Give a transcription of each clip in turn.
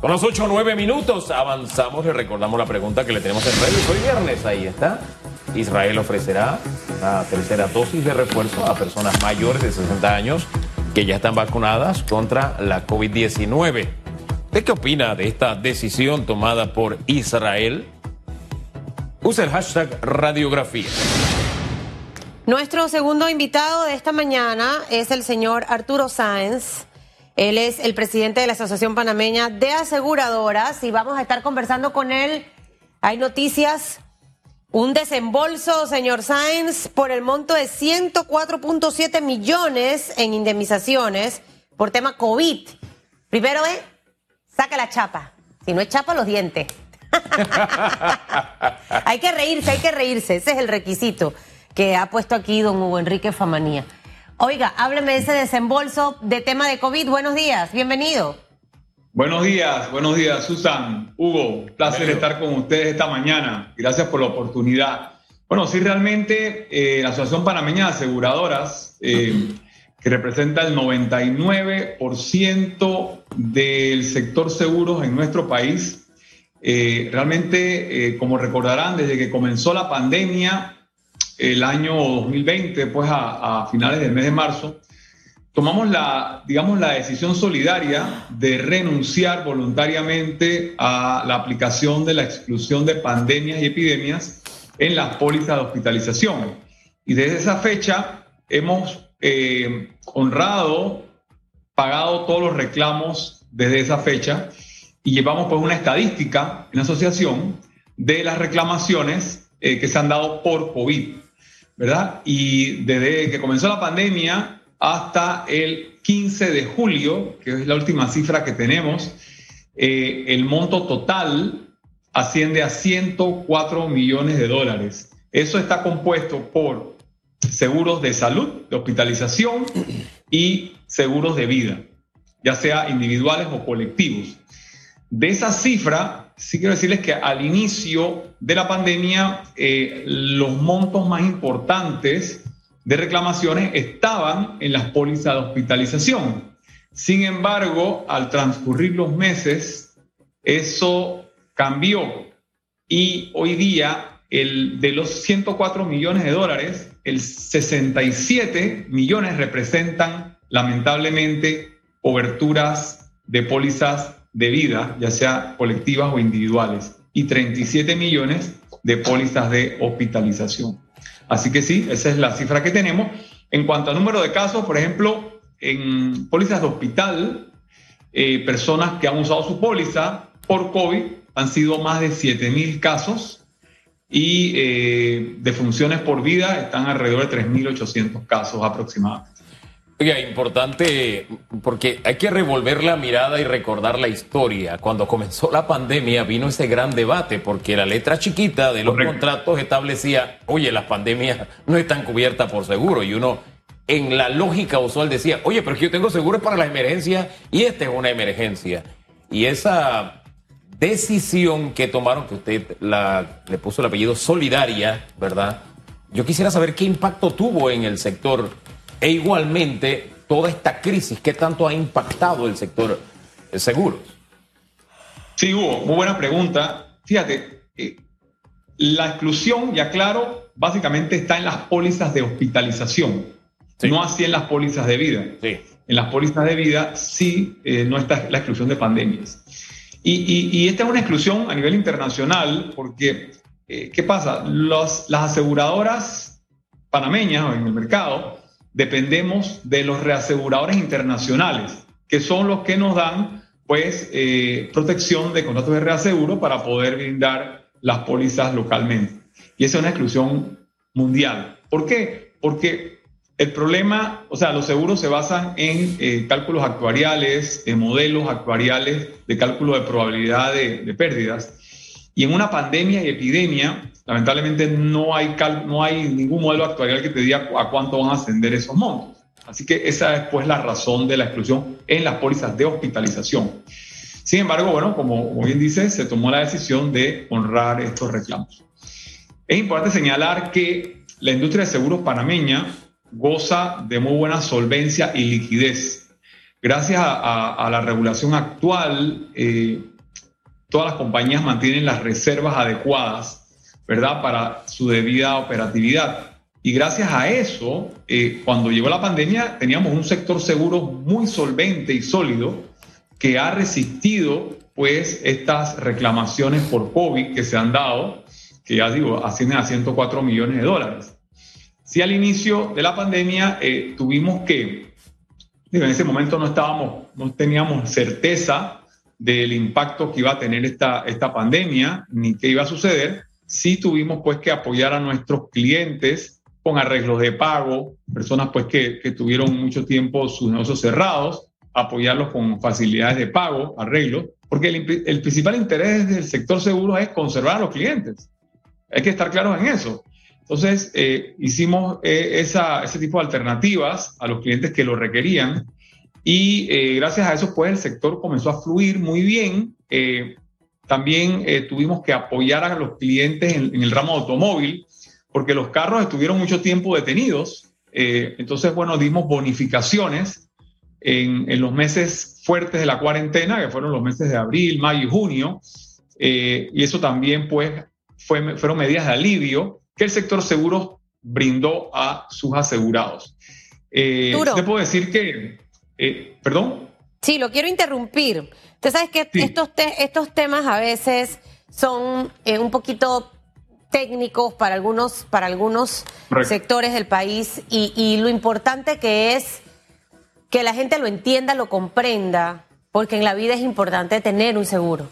Con los 8 o 9 minutos avanzamos y recordamos la pregunta que le tenemos en redes. Hoy viernes, ahí está. Israel ofrecerá la tercera dosis de refuerzo a personas mayores de 60 años que ya están vacunadas contra la COVID-19. ¿Usted qué opina de esta decisión tomada por Israel? Usa el hashtag radiografía. Nuestro segundo invitado de esta mañana es el señor Arturo Sáenz. Él es el presidente de la Asociación Panameña de Aseguradoras y vamos a estar conversando con él. Hay noticias, un desembolso, señor Sáenz, por el monto de 104.7 millones en indemnizaciones por tema COVID. Primero es, saca la chapa. Si no es chapa, los dientes. hay que reírse, hay que reírse. Ese es el requisito que ha puesto aquí don Hugo Enrique Famanía. Oiga, hábleme de ese desembolso de tema de COVID. Buenos días, bienvenido. Buenos días, buenos días, Susan, Hugo. Placer estar con ustedes esta mañana. Gracias por la oportunidad. Bueno, sí, realmente eh, la Asociación Panameña de Aseguradoras, eh, que representa el 99% del sector seguros en nuestro país, eh, realmente, como recordarán, desde que comenzó la pandemia, el año 2020, pues a, finales del mes de marzo, tomamos la, digamos, la decisión solidaria de renunciar voluntariamente a la aplicación de la exclusión de pandemias y epidemias en las pólizas de hospitalización. Y desde esa fecha hemos eh, honrado, pagado todos los reclamos desde esa fecha y llevamos pues una estadística en la asociación de las reclamaciones eh, que se han dado por COVID. ¿Verdad? Y desde que comenzó la pandemia hasta el 15 de julio, que es la última cifra que tenemos, eh, el monto total asciende a 104 millones de dólares. Eso está compuesto por seguros de salud, de hospitalización y seguros de vida, ya sea individuales o colectivos. De esa cifra, sí quiero decirles que al inicio de la pandemia, eh, los montos más importantes de reclamaciones estaban en las pólizas de hospitalización. Sin embargo, al transcurrir los meses, eso cambió y hoy día el, de los 104 millones de dólares, el 67 millones representan lamentablemente coberturas de pólizas de vida, ya sea colectivas o individuales, y 37 millones de pólizas de hospitalización. Así que sí, esa es la cifra que tenemos. En cuanto al número de casos, por ejemplo, en pólizas de hospital, eh, personas que han usado su póliza por COVID han sido más de 7 mil casos y eh, de funciones por vida están alrededor de 3.800 casos aproximadamente. Oiga, importante porque hay que revolver la mirada y recordar la historia. Cuando comenzó la pandemia vino ese gran debate porque la letra chiquita de los contratos establecía, oye, las pandemias no están cubiertas por seguro y uno en la lógica usual decía, oye, pero yo tengo seguro para la emergencia y esta es una emergencia. Y esa decisión que tomaron, que usted la, le puso el apellido Solidaria, ¿verdad? Yo quisiera saber qué impacto tuvo en el sector e igualmente, toda esta crisis, ¿qué tanto ha impactado el sector de seguros? Sí, Hugo, muy buena pregunta. Fíjate, eh, la exclusión, ya claro, básicamente está en las pólizas de hospitalización, no así en las pólizas de vida. En las pólizas de vida sí eh, no está la exclusión de pandemias. Y, esta es una exclusión a nivel internacional porque, eh, ¿qué pasa? las aseguradoras panameñas en el mercado dependemos de los reaseguradores internacionales, que son los que nos dan pues eh, protección de contratos de reaseguro para poder brindar las pólizas localmente. Y esa es una exclusión mundial. ¿Por qué? Porque el problema, o sea, los seguros se basan en eh, cálculos actuariales, en modelos actuariales de cálculo de probabilidad de, de pérdidas. Y en una pandemia y epidemia, lamentablemente no hay, no hay ningún modelo actuarial que te diga a cuánto van a ascender esos montos. Así que esa es pues la razón de la exclusión en las pólizas de hospitalización. Sin embargo, bueno, como, bien dice, se tomó la decisión de honrar estos reclamos. Es importante señalar que la industria de seguros panameña goza de muy buena solvencia y liquidez. Gracias a, la regulación actual, eh, todas las compañías mantienen las reservas adecuadas, ¿verdad? Para su debida operatividad. Y gracias a eso, eh, cuando llegó la pandemia, teníamos un sector seguro muy solvente y sólido que ha resistido pues estas reclamaciones por COVID que se han dado, que ya digo, ascienden a 104 millones de dólares. Si al inicio de la pandemia eh, tuvimos que, en ese momento no estábamos, no teníamos certeza del impacto que iba a tener esta, esta pandemia, ni qué iba a suceder, sí tuvimos pues que apoyar a nuestros clientes con arreglos de pago, personas pues que, tuvieron mucho tiempo sus negocios cerrados, apoyarlos con facilidades de pago, arreglos, porque el, el, principal interés del sector seguro es conservar a los clientes. Hay que estar claros en eso. Entonces, eh, hicimos eh, esa, ese tipo de alternativas a los clientes que lo requerían y eh, gracias a eso, pues el sector comenzó a fluir muy bien. También tuvimos que apoyar a los clientes en, en, el ramo automóvil porque los carros estuvieron mucho tiempo detenidos. entonces, bueno, dimos bonificaciones en, los meses fuertes de la cuarentena, que fueron los meses de abril, mayo y junio, eh, y eso también pues fue, fueron medidas de alivio que el sector seguro brindó a sus asegurados. Eh, te puedo decir que, eh, perdón. Sí, lo quiero interrumpir. Usted sabes que estos, estos temas a veces son un poquito técnicos para algunos, para algunos sectores del país y, y lo importante que es que la gente lo entienda, lo comprenda, porque en la vida es importante tener un seguro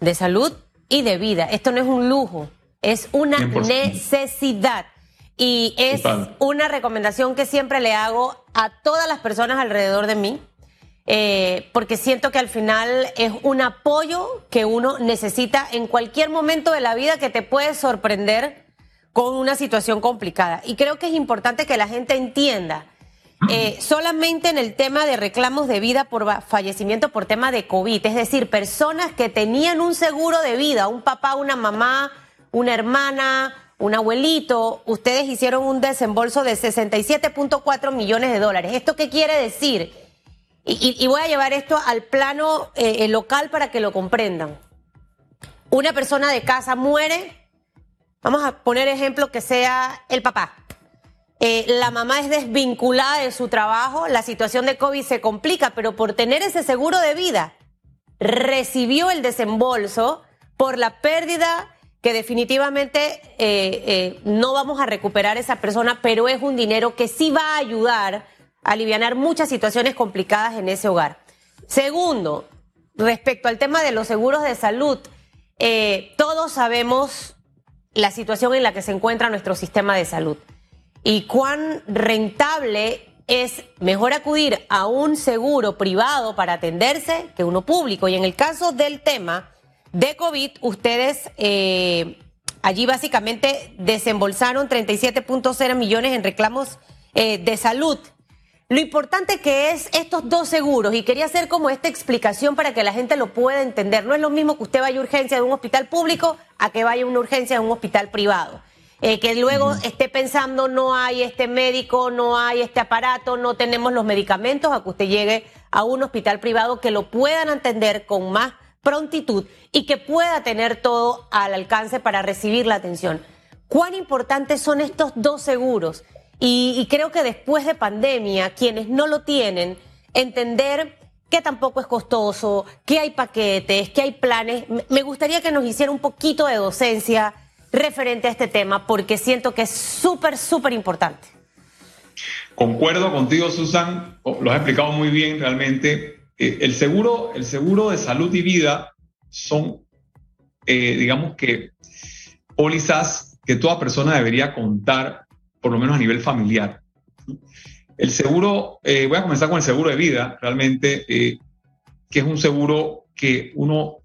de salud y de vida. Esto no es un lujo, es una necesidad. Y es una recomendación que siempre le hago a todas las personas alrededor de mí, eh, porque siento que al final es un apoyo que uno necesita en cualquier momento de la vida que te puede sorprender con una situación complicada. Y creo que es importante que la gente entienda eh, solamente en el tema de reclamos de vida por fallecimiento por tema de COVID, es decir, personas que tenían un seguro de vida, un papá, una mamá, una hermana, un abuelito, ustedes hicieron un desembolso de 67.4 millones de dólares. ¿Esto qué quiere decir? Y, voy a llevar esto al plano eh, local para que lo comprendan. Una persona de casa muere, vamos a poner ejemplo que sea el papá eh, la mamá es desvinculada de su trabajo, la situación de COVID se complica, pero por tener ese seguro de vida, recibió el desembolso por la pérdida que definitivamente eh, eh, no vamos a recuperar esa persona, pero es un dinero que sí va a ayudar a aliviar muchas situaciones complicadas en ese hogar. Segundo, respecto al tema de los seguros de salud, todos sabemos la situación en la que se encuentra nuestro sistema de salud y cuán rentable es mejor acudir a un seguro privado para atenderse que uno público. Y en el caso del tema de COVID, ustedes eh, allí básicamente desembolsaron 37.0 millones en reclamos eh, de salud. Lo importante que es estos dos seguros, y quería hacer como esta explicación para que la gente lo pueda entender. No es lo mismo que usted vaya a urgencia de un hospital público a que vaya a una urgencia de un hospital privado. Eh, que luego esté pensando no hay este médico, no hay este aparato, no tenemos los medicamentos, a que usted llegue a un hospital privado que lo puedan atender con más prontitud y que pueda tener todo al alcance para recibir la atención. ¿Cuán importantes son estos dos seguros? Y, creo que después de pandemia, quienes no lo tienen, entender que tampoco es costoso, que hay paquetes, que hay planes. Me gustaría que nos hiciera un poquito de docencia referente a este tema porque siento que es súper, súper importante. Concuerdo contigo, Susan, lo has explicado muy bien realmente. Eh, el, seguro, el seguro de salud y vida son, eh, digamos que, pólizas que toda persona debería contar, por lo menos a nivel familiar. El seguro, eh, voy a comenzar con el seguro de vida, realmente, que es un seguro que uno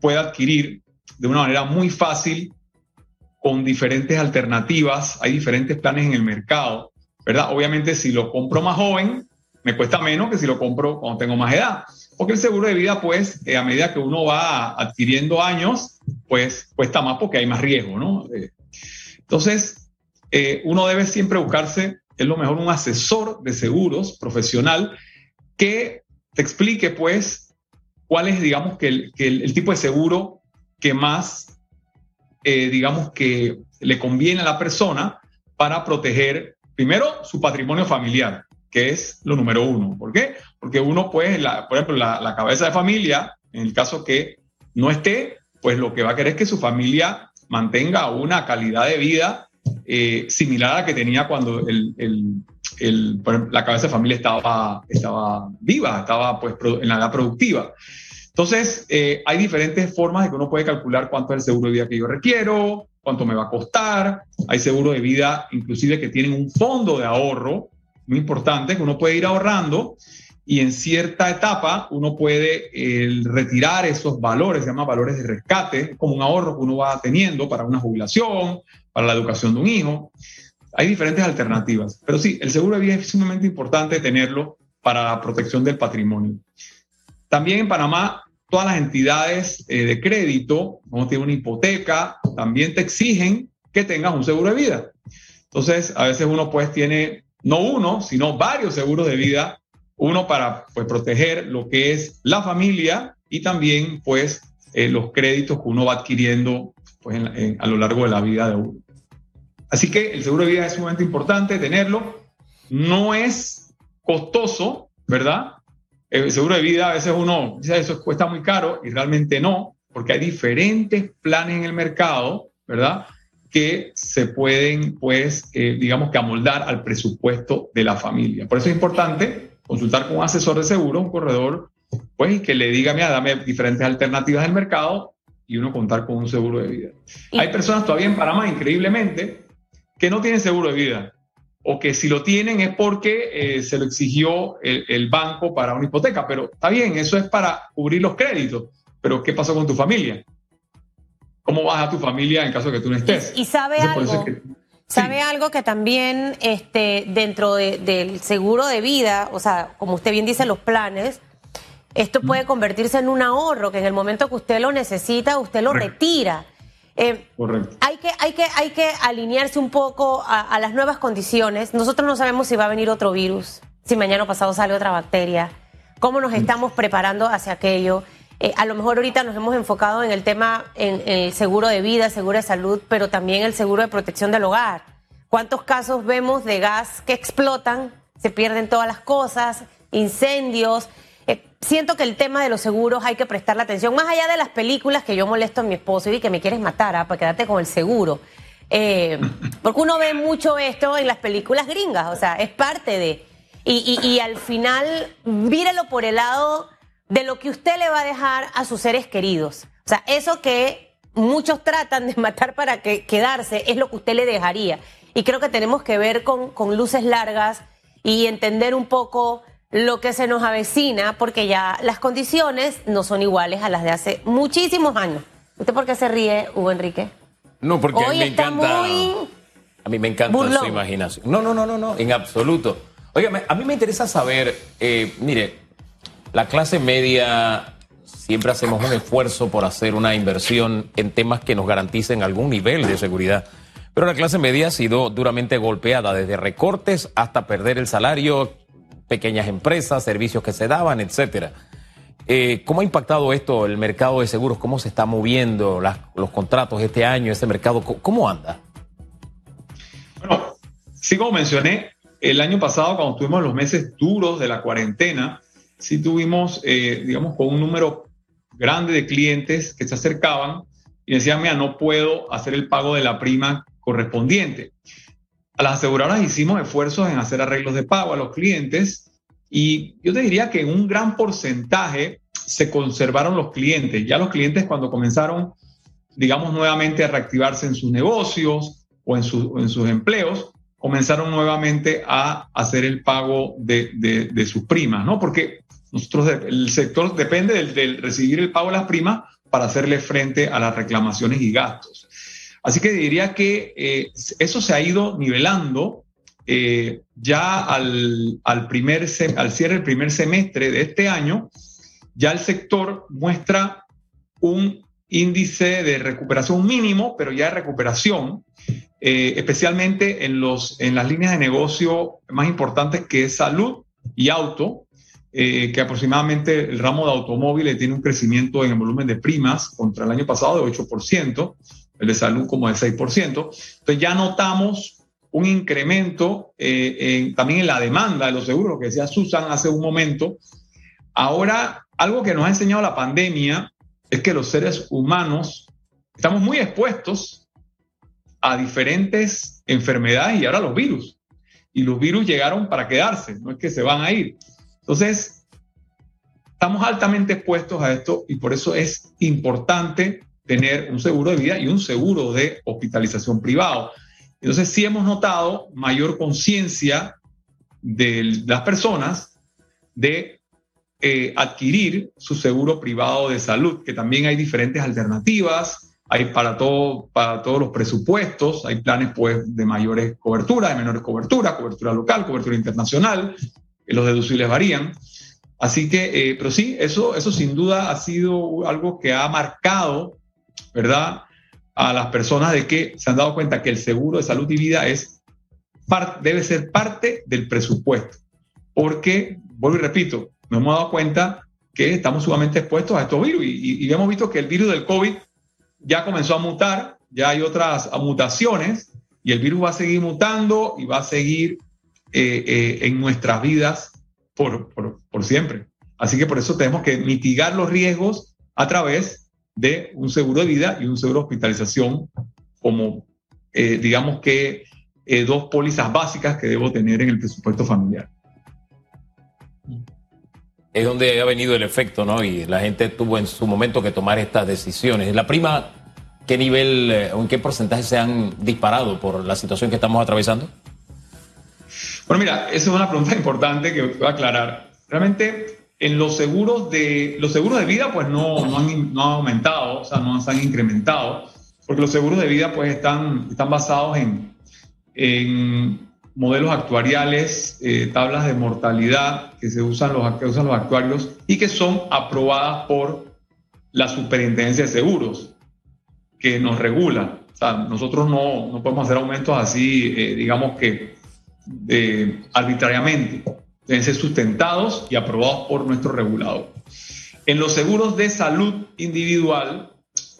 puede adquirir de una manera muy fácil con diferentes alternativas, hay diferentes planes en el mercado, ¿verdad? Obviamente si lo compro más joven, me cuesta menos que si lo compro cuando tengo más edad. Porque el seguro de vida, pues, eh, a medida que uno va adquiriendo años, pues cuesta más porque hay más riesgo, ¿no? Eh, entonces, eh, uno debe siempre buscarse, es lo mejor, un asesor de seguros profesional que te explique, pues, cuál es, digamos, que el, que el tipo de seguro que más, eh, digamos que le conviene a la persona para proteger primero su patrimonio familiar, que es lo número uno. ¿Por qué? Porque uno, pues, la, por ejemplo, la, cabeza de familia, en el caso que no esté, pues lo que va a querer es que su familia mantenga una calidad de vida eh, similar a la que tenía cuando la cabeza de familia estaba, estaba viva, estaba pues en la edad productiva. Entonces, eh, hay diferentes formas de que uno puede calcular cuánto es el seguro de vida que yo requiero, cuánto me va a costar. Hay seguro de vida, inclusive, que tienen un fondo de ahorro muy importante que uno puede ir ahorrando y en cierta etapa uno puede retirar esos valores, se llama valores de rescate, como un ahorro que uno va teniendo para una jubilación, para la educación de un hijo. Hay diferentes alternativas, pero sí, el seguro de vida es sumamente importante tenerlo para la protección del patrimonio. También en Panamá, todas las entidades eh, de crédito, como tiene una hipoteca, también te exigen que tengas un seguro de vida. Entonces, a veces uno pues tiene no uno, sino varios seguros de vida, uno para pues proteger lo que es la familia y también pues eh, los créditos que uno va adquiriendo pues, a lo largo de la vida de uno. Así que el seguro de vida es sumamente importante tenerlo. No es costoso, ¿verdad? El seguro de vida a veces uno dice eso cuesta muy caro y realmente no, porque hay diferentes planes en el mercado, ¿verdad? Que se pueden, pues, eh, digamos que amoldar al presupuesto de la familia. Por eso es importante consultar con un asesor de seguro, un corredor, pues, y que le diga, mira, dame diferentes alternativas del mercado y uno contar con un seguro de vida. Hay personas todavía en Panamá, increíblemente, que no tienen seguro de vida o que si lo tienen es porque eh, se lo exigió el, banco para una hipoteca, pero está bien, eso es para cubrir los créditos, pero ¿qué pasó con tu familia? ¿Cómo vas a tu familia en caso de que tú no estés? Y, sabe algo, sabe algo que también este, dentro del seguro de vida, o sea, como usted bien dice, los planes, esto puede convertirse en un ahorro que en el momento que usted lo necesita, usted lo retira. Eh, Correcto. Hay que, hay, que, hay que alinearse un poco a, las nuevas condiciones. Nosotros no sabemos si va a venir otro virus, si mañana o pasado sale otra bacteria, cómo nos estamos preparando hacia aquello. Eh, a lo mejor ahorita nos hemos enfocado en el tema, en, el seguro de vida, seguro de salud, pero también el seguro de protección del hogar. ¿Cuántos casos vemos de gas que explotan, se pierden todas las cosas, incendios? siento que el tema de los seguros hay que prestarle atención, más allá de las películas que yo molesto a mi esposo y que me quieres matar, ¿ah? para quedarte con el seguro. Eh, porque uno ve mucho esto en las películas gringas, o sea, es parte de... Y, al final, mírelo por el lado de lo que usted le va a dejar a sus seres queridos. O sea, eso que muchos tratan de matar para que, quedarse es lo que usted le dejaría. Y creo que tenemos que ver con, con luces largas y entender un poco lo que se nos avecina, porque ya las condiciones no son iguales a las de hace muchísimos años. ¿Usted por qué se ríe, Hugo Enrique? No, porque a mí me encanta. A mí me encanta su imaginación. No, no, no, no, no, en absoluto. Oiga, a mí me interesa saber, eh, mire, la clase media siempre hacemos un esfuerzo por hacer una inversión en temas que nos garanticen algún nivel de seguridad. Pero la clase media ha sido duramente golpeada, desde recortes hasta perder el salario, pequeñas empresas, servicios que se daban, etcétera. Eh, ¿Cómo ha impactado esto el mercado de seguros? ¿Cómo se está moviendo los contratos este año, ese mercado? ¿Cómo anda? Bueno, sí, como mencioné, el año pasado, cuando tuvimos los meses duros de la cuarentena, sí tuvimos, eh, digamos, con un número grande de clientes que se acercaban y decían, mira, no puedo hacer el pago de la prima correspondiente. A las aseguradoras hicimos esfuerzos en hacer arreglos de pago a los clientes y yo te diría que en un gran porcentaje se conservaron los clientes. Ya los clientes cuando comenzaron, digamos, nuevamente a reactivarse en sus negocios o en, en sus empleos, comenzaron nuevamente a hacer el pago de, de, sus primas, ¿no? Porque nosotros, el sector depende del, recibir el pago de las primas para hacerle frente a las reclamaciones y gastos. Así que diría que eh, eso se ha ido nivelando eh, ya al, primer al cierre del primer semestre de este año, ya el sector muestra un índice de recuperación mínimo, pero ya de recuperación, eh, especialmente en, los, en las líneas de negocio más importantes que es salud y auto. Eh, que aproximadamente el ramo de automóviles tiene un crecimiento en el volumen de primas contra el año pasado de 8%, el de salud como de 6%. Entonces ya notamos un incremento eh, también en la demanda de los seguros, que decía Susan hace un momento. Ahora, algo que nos ha enseñado la pandemia es que los seres humanos estamos muy expuestos a diferentes enfermedades y ahora los virus. Y los virus llegaron para quedarse, no es que se van a ir. Entonces, estamos altamente expuestos a esto y por eso es importante tener un seguro de vida y un seguro de hospitalización privado. Entonces, sí hemos notado mayor conciencia de las personas de eh, adquirir su seguro privado de salud, que también hay diferentes alternativas, hay para, todo, para todos los presupuestos, hay planes pues de mayores coberturas, de menores coberturas, cobertura local, cobertura internacional, los deducibles varían. Así que, eh, pero sí, eso, eso sin duda ha sido algo que ha marcado, ¿verdad? A las personas de que se han dado cuenta que el seguro de salud y vida es debe ser parte del presupuesto. Porque, vuelvo y repito, nos hemos dado cuenta que estamos sumamente expuestos a estos virus y, y hemos visto que el virus del COVID ya comenzó a mutar, ya hay otras mutaciones y el virus va a seguir mutando y va a seguir eh, eh, en nuestras vidas por, por, siempre. Así que por eso tenemos que mitigar los riesgos a través de un seguro de vida y un seguro de hospitalización como, eh, digamos que, dos pólizas básicas que debo tener en el presupuesto familiar. Es donde ha venido el efecto, ¿no? Y la gente tuvo en su momento que tomar estas decisiones. La prima, ¿qué nivel o en qué porcentaje se han disparado por la situación que estamos atravesando? Bueno, mira, esa es una pregunta importante que voy a aclarar. Realmente, en los seguros de, los seguros de vida, pues no, no, han, aumentado, o sea, no se han incrementado, porque los seguros de vida, pues están, están basados en, en modelos actuariales, eh, tablas de mortalidad que se usan los, que usan los actuarios y que son aprobadas por la Superintendencia de Seguros, que nos regula. O sea, nosotros no, no podemos hacer aumentos así, eh, digamos que arbitrariamente. Deben ser sustentados y aprobados por nuestro regulador. En los seguros de salud individual,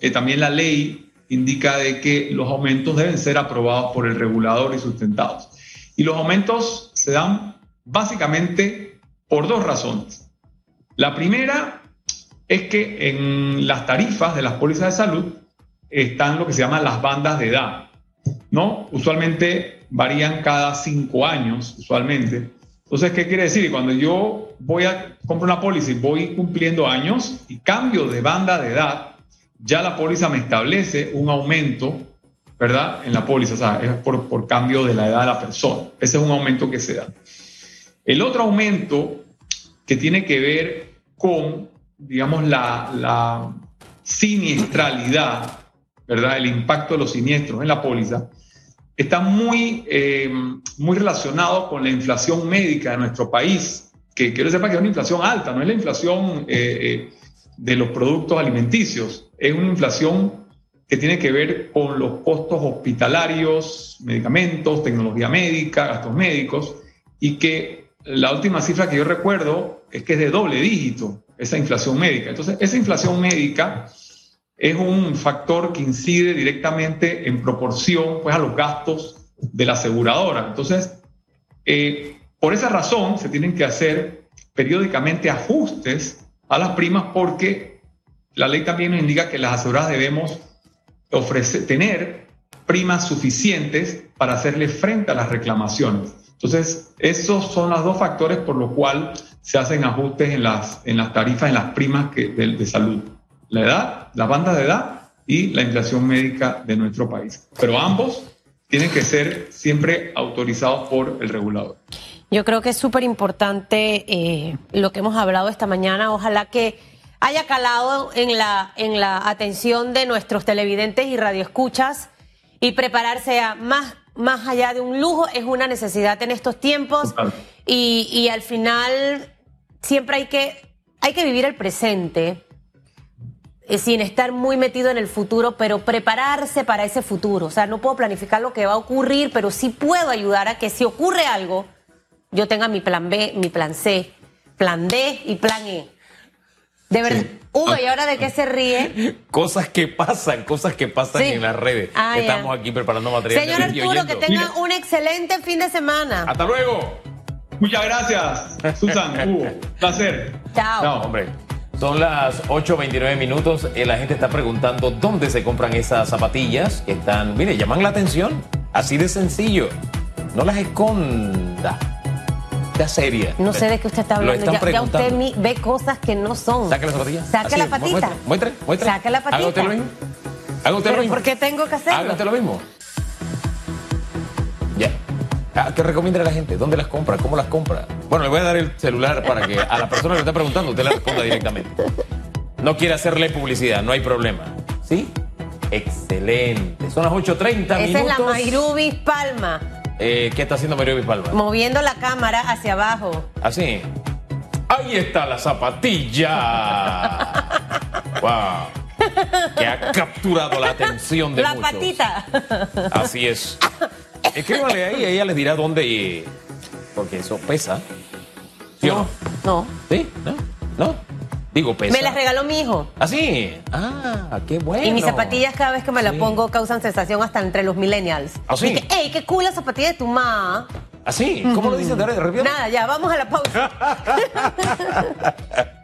eh, también la ley indica de que los aumentos deben ser aprobados por el regulador y sustentados. Y los aumentos se dan básicamente por dos razones. La primera es que en las tarifas de las pólizas de salud están lo que se llaman las bandas de edad. ¿no? Usualmente varían cada cinco años, usualmente. Entonces, ¿qué quiere decir? Cuando yo voy a comprar una póliza y voy cumpliendo años y cambio de banda de edad, ya la póliza me establece un aumento, ¿verdad? En la póliza, o sea, es por, por cambio de la edad de la persona. Ese es un aumento que se da. El otro aumento que tiene que ver con, digamos, la, la siniestralidad, ¿verdad? El impacto de los siniestros en la póliza, está muy, eh, muy relacionado con la inflación médica de nuestro país, que quiero sepa que es una inflación alta, no es la inflación eh, eh, de los productos alimenticios, es una inflación que tiene que ver con los costos hospitalarios, medicamentos, tecnología médica, gastos médicos, y que la última cifra que yo recuerdo es que es de doble dígito esa inflación médica. Entonces, esa inflación médica es un factor que incide directamente en proporción pues, a los gastos de la aseguradora. Entonces, eh, por esa razón se tienen que hacer periódicamente ajustes a las primas porque la ley también nos indica que las aseguradoras debemos ofrecer, tener primas suficientes para hacerle frente a las reclamaciones. Entonces, esos son los dos factores por los cuales se hacen ajustes en las, en las tarifas, en las primas de salud la edad, la banda de edad y la inflación médica de nuestro país. Pero ambos tienen que ser siempre autorizados por el regulador. Yo creo que es súper importante eh, lo que hemos hablado esta mañana. Ojalá que haya calado en la, en la atención de nuestros televidentes y radioescuchas y prepararse a más, más allá de un lujo, es una necesidad en estos tiempos y, y, al final siempre hay que, hay que vivir el presente sin estar muy metido en el futuro, pero prepararse para ese futuro. O sea, no puedo planificar lo que va a ocurrir, pero sí puedo ayudar a que si ocurre algo, yo tenga mi plan B, mi plan C. plan D y plan E. De verdad. Sí. Hugo, ¿y ahora de qué se ríe? Cosas que pasan, cosas que pasan Sí. en las redes. Ah, ya. Estamos aquí preparando material. Señor Arturo, que oyendo. tenga Mira. un excelente fin de semana. Hasta luego. Muchas gracias, Susan, Hugo. Placer. Chao. No, hombre. Son las 8.29 minutos. Eh, La gente está preguntando dónde se compran esas zapatillas que están, mire, llaman la atención. Así de sencillo. No las esconda. Sea seria. No sé de qué usted está hablando. Ya, ya usted mi- ve cosas que no son. Saque la zapatilla. Saque Así la patita. Muestre, muestre. muestre. Saque la Haga usted patita. lo mismo. Haga usted lo ¿Pero mismo. por qué tengo que hacerlo? Haga usted lo mismo. Ah, ¿Qué recomienda a la gente? ¿Dónde las compra? ¿Cómo las compra? Bueno, le voy a dar el celular para que a la persona que está preguntando usted le responda directamente. No quiere hacerle publicidad, no hay problema. ¿Sí? Excelente. Son las 8.30 Esa es la minutos. Mayrubis Palma, Eh, ¿Qué está haciendo Mario Palma? moviendo la cámara hacia abajo. Así. Ahí está la zapatilla. wow. Que ha capturado la atención de La muchos. patita. Así es. Escríbale ahí, ella les dirá dónde. y- Porque eso pesa. ¿Sí o no? No. ¿Sí? ¿No? ¿No? Digo, pesa. Me las regaló mi hijo. ¿Así? Ah, qué bueno. Y mis zapatillas cada vez que me las Sí. pongo causan sensación hasta entre los millennials. ¿Ah, sí? Y que, ¡Ey, qué cool la zapatilla de tu ma! ¿Así? ¿Cómo lo dices? Repite. Nada, ya, vamos a la pausa.